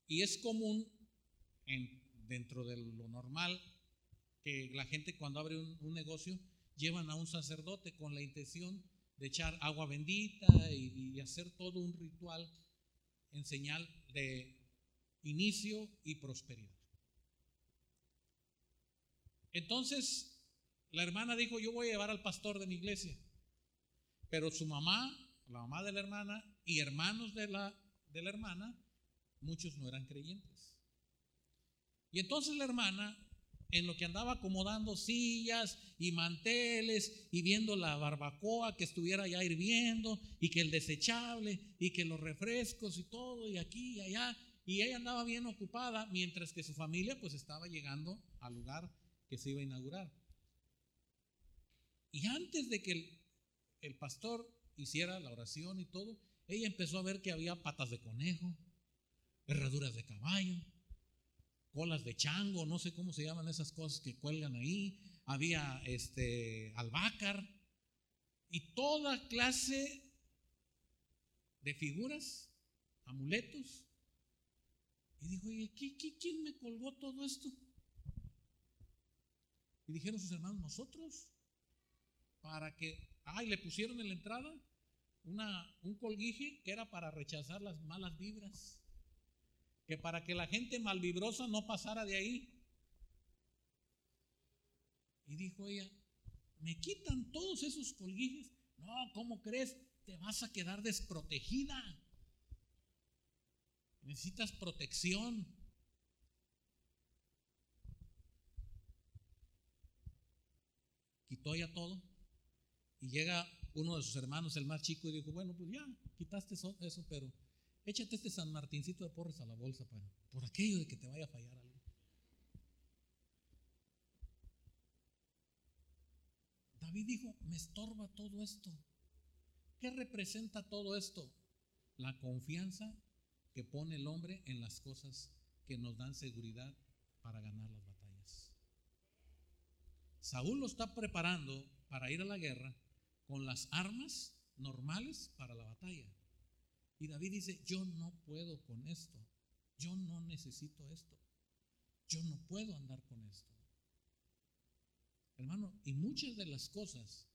Y es común en, dentro de lo normal que la gente cuando abre un, negocio llevan a un sacerdote con la intención de echar agua bendita y, y hacer todo un ritual en señal de inicio y prosperidad. Entonces, la hermana dijo, yo voy a llevar al pastor de mi iglesia. Pero su mamá, la mamá de la hermana y hermanos de la, de la hermana, muchos no eran creyentes. Y entonces la hermana, en lo que andaba acomodando sillas y manteles y viendo la barbacoa que estuviera ya hirviendo y que el desechable y que los refrescos y todo y aquí y allá, y ella andaba bien ocupada mientras que su familia pues estaba llegando al lugar que se iba a inaugurar. Y antes de que el pastor hiciera la oración y todo, ella empezó a ver que había patas de conejo, herraduras de caballo, colas de chango, no sé cómo se llaman esas cosas que cuelgan ahí, había este albácar y toda clase de figuras, amuletos. Y dijo, ¿y quién me colgó todo esto? Y dijeron sus hermanos, nosotros, para que Ah, y le pusieron en la entrada una, un colguije que era para rechazar las malas vibras. Que para que la gente malvibrosa no pasara de ahí. Y dijo ella, me quitan todos esos colguijes. No, ¿cómo crees? Te vas a quedar desprotegida. Necesitas protección. Quitó ya todo. Y llega uno de sus hermanos, el más chico, y dijo, bueno, pues ya, quitaste eso, pero échate este San Martincito de porres a la bolsa por aquello de que te vaya a fallar algo. David dijo, me estorba todo esto. ¿Qué representa todo esto? La confianza que pone el hombre en las cosas que nos dan seguridad para ganar las batallas. Saúl lo está preparando para ir a la guerra con las armas normales para la batalla. Y David dice, yo no puedo con esto, yo no necesito esto, yo no puedo andar con esto. Hermano, y muchas de las cosas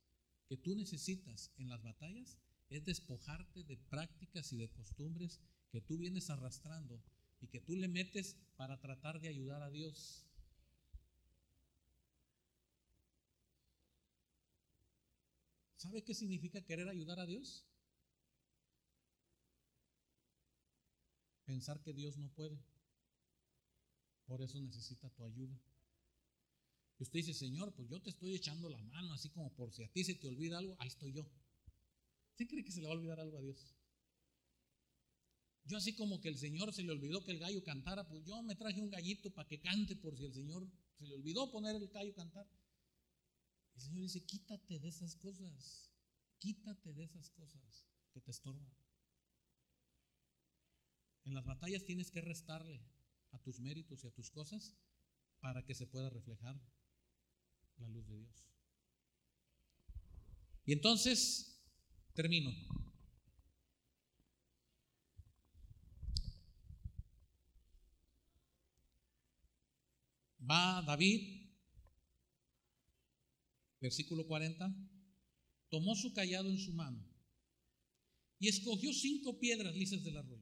que tú necesitas en las batallas es despojarte de prácticas y de costumbres que tú vienes arrastrando y que tú le metes para tratar de ayudar a Dios. ¿Sabe qué significa querer ayudar a Dios? Pensar que Dios no puede. Por eso necesita tu ayuda. Y usted dice, Señor, pues yo te estoy echando la mano, así como por si a ti se te olvida algo, ahí estoy yo. ¿Usted cree que se le va a olvidar algo a Dios? Yo así como que el Señor se le olvidó que el gallo cantara, pues yo me traje un gallito para que cante por si el Señor se le olvidó poner el gallo cantar. El Señor dice, quítate de esas cosas, quítate de esas cosas que te estorban. En las batallas tienes que restarle a tus méritos y a tus cosas para que se pueda reflejar la luz de Dios. Y entonces, termino. Va David, versículo 40, tomó su callado en su mano y escogió cinco piedras lisas del arroyo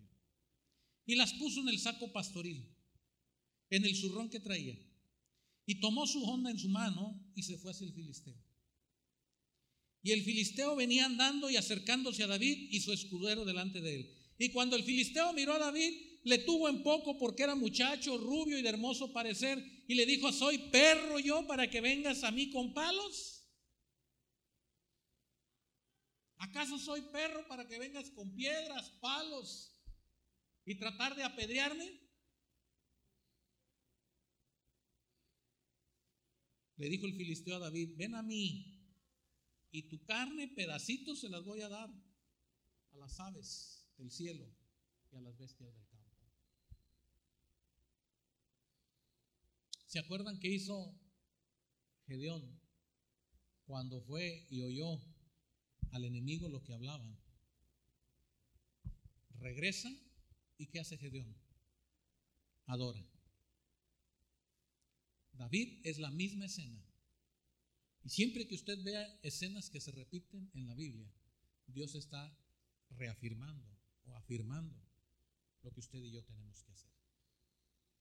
y las puso en el saco pastoril, en el zurrón que traía, y tomó su honda en su mano y se fue hacia el filisteo. Y el filisteo venía andando y acercándose a David y su escudero delante de él. Y cuando el filisteo miró a David, le tuvo en poco porque era muchacho, rubio y de hermoso parecer, y le dijo, ¿soy perro yo para que vengas a mí con palos? ¿Acaso soy perro para que vengas con piedras, palos y tratar de apedrearme? Le dijo el filisteo a David, ven a mí y tu carne, pedacitos, se las voy a dar a las aves del cielo y a las bestias del campo. ¿Se acuerdan qué hizo Gedeón cuando fue y oyó al enemigo lo que hablaban? Regresa y ¿qué hace Gedeón? Adora. David es la misma escena. Y siempre que usted vea escenas que se repiten en la Biblia, Dios está reafirmando o afirmando lo que usted y yo tenemos que hacer.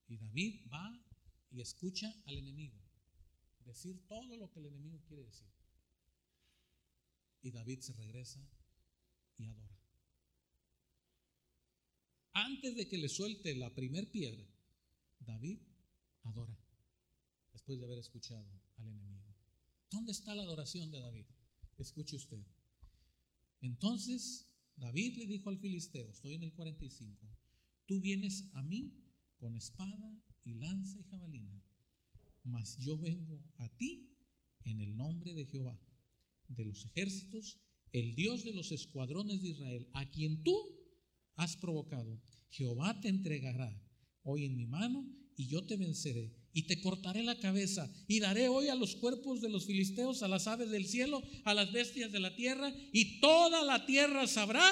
Y David va y escucha al enemigo decir todo lo que el enemigo quiere decir. Y David se regresa y adora. Antes de que le suelte la primer piedra, David adora, después de haber escuchado al enemigo. ¿Dónde está la adoración de David? Escuche usted. Entonces David le dijo al filisteo, estoy en el 45, tú vienes a mí con espada y lanza y jabalina, mas yo vengo a ti en el nombre de Jehová, de los ejércitos, el Dios de los escuadrones de Israel, a quien tú has provocado. Jehová te entregará hoy en mi mano y yo te venceré y te cortaré la cabeza y daré hoy a los cuerpos de los filisteos, a las aves del cielo, a las bestias de la tierra y toda la tierra sabrá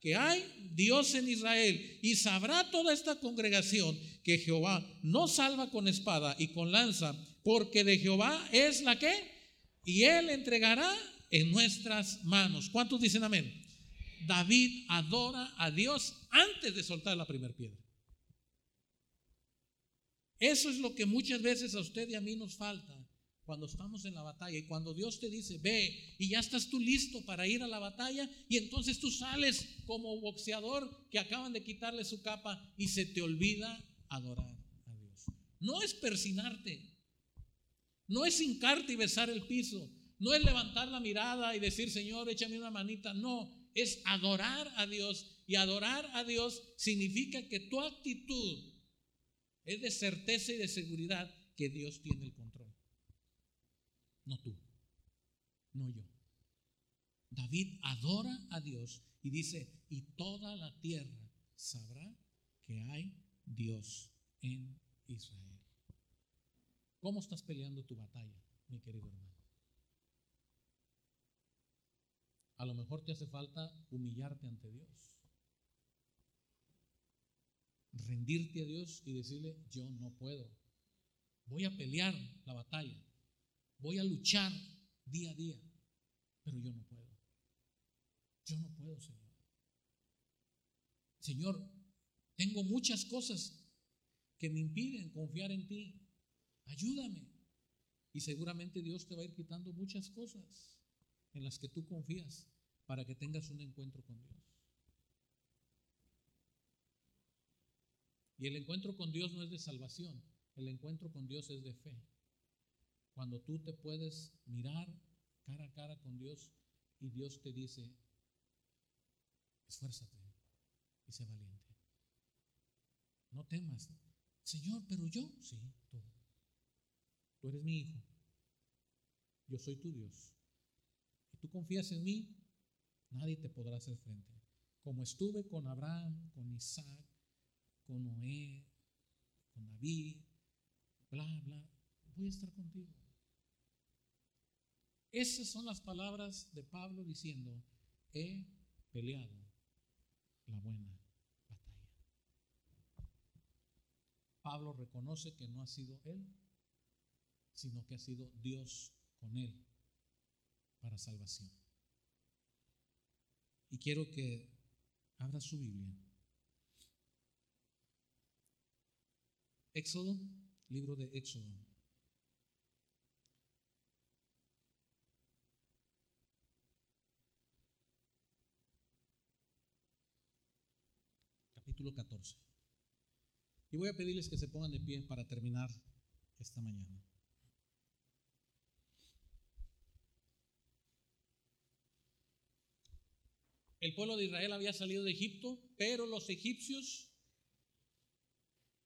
que hay Dios en Israel y sabrá toda esta congregación que Jehová no salva con espada y con lanza, porque de Jehová es la que y él entregará en nuestras manos. ¿Cuántos dicen amén? David adora a Dios antes de soltar la primera piedra. Eso es lo que muchas veces a usted y a mí nos falta cuando estamos en la batalla y cuando Dios te dice, ve y ya estás tú listo para ir a la batalla y entonces tú sales como boxeador que acaban de quitarle su capa y se te olvida adorar a Dios. No es persinarte, no es hincarte y besar el piso, no es levantar la mirada y decir, Señor, échame una manita, no, es adorar a Dios y adorar a Dios significa que tu actitud es de certeza y de seguridad que Dios tiene el control. No tú, no yo. David adora a Dios y dice, y toda la tierra sabrá que hay Dios en Israel. ¿Cómo estás peleando tu batalla, mi querido hermano? A lo mejor te hace falta humillarte ante Dios rendirte a Dios y decirle, yo no puedo. Voy a pelear la batalla. Voy a luchar día a día, pero yo no puedo. Yo no puedo, Señor. Señor, tengo muchas cosas que me impiden confiar en ti. Ayúdame. Y seguramente Dios te va a ir quitando muchas cosas en las que tú confías para que tengas un encuentro con Dios. Y el encuentro con Dios no es de salvación, el encuentro con Dios es de fe. Cuando tú te puedes mirar cara a cara con Dios y Dios te dice, esfuérzate y sé valiente. no temas. Señor, pero yo, sí, tú. Tú eres mi hijo. Yo soy tu Dios. Y tú confías en mí, nadie te podrá hacer frente. Como estuve con Abraham, con Isaac, con Noé, con David, bla, bla, voy a estar contigo. Esas son las palabras de Pablo diciendo, he peleado la buena batalla. Pablo reconoce que no ha sido él, sino que ha sido Dios con él para salvación. Y quiero que abra su Biblia. Éxodo, libro de Éxodo. Capítulo 14. Y voy a pedirles que se pongan de pie para terminar esta mañana. El pueblo de Israel había salido de Egipto, pero los egipcios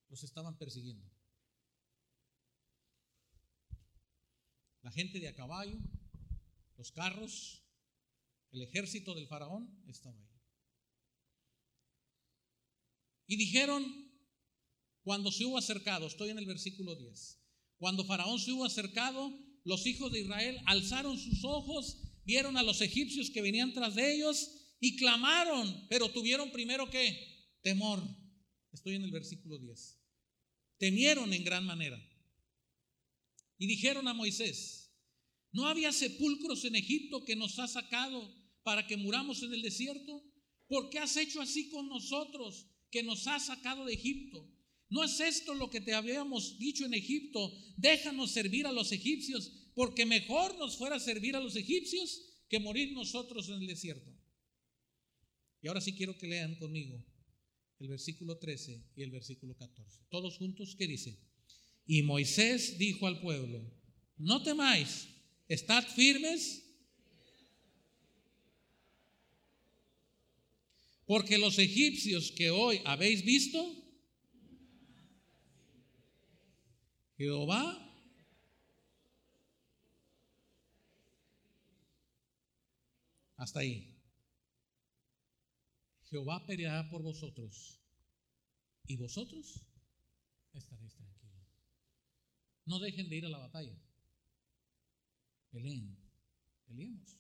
los estaban persiguiendo. La gente de a caballo, los carros, el ejército del faraón estaba ahí. Y dijeron, cuando se hubo acercado, estoy en el versículo 10, cuando faraón se hubo acercado, los hijos de Israel alzaron sus ojos, vieron a los egipcios que venían tras de ellos y clamaron, pero tuvieron primero que temor. Estoy en el versículo 10. Temieron en gran manera. Y dijeron a Moisés, ¿no había sepulcros en Egipto que nos ha sacado para que muramos en el desierto? ¿Por qué has hecho así con nosotros que nos has sacado de Egipto? ¿No es esto lo que te habíamos dicho en Egipto? Déjanos servir a los egipcios, porque mejor nos fuera servir a los egipcios que morir nosotros en el desierto. Y ahora sí quiero que lean conmigo el versículo 13 y el versículo 14. Todos juntos, ¿qué dice? Y Moisés dijo al pueblo, no temáis, estad firmes, porque los egipcios que hoy habéis visto, Jehová hasta ahí. Jehová peleará por vosotros y vosotros estaréis tranquilos. No dejen de ir a la batalla. Peleen, peleemos.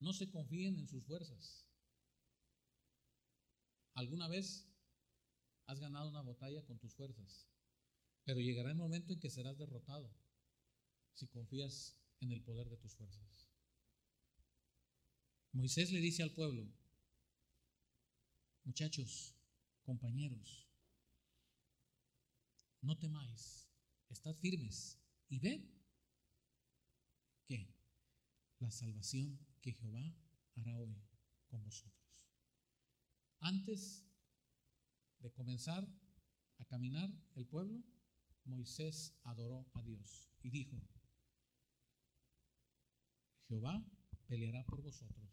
No se confíen en sus fuerzas. ¿Alguna vez has ganado una batalla con tus fuerzas? Pero llegará el momento en que serás derrotado si confías en el poder de tus fuerzas. Moisés le dice al pueblo, Muchachos, compañeros, no temáis, estad firmes y ved que la salvación que Jehová hará hoy con vosotros. Antes de comenzar a caminar el pueblo, Moisés adoró a Dios y dijo, Jehová peleará por vosotros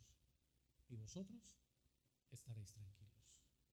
y vosotros estaréis tranquilos.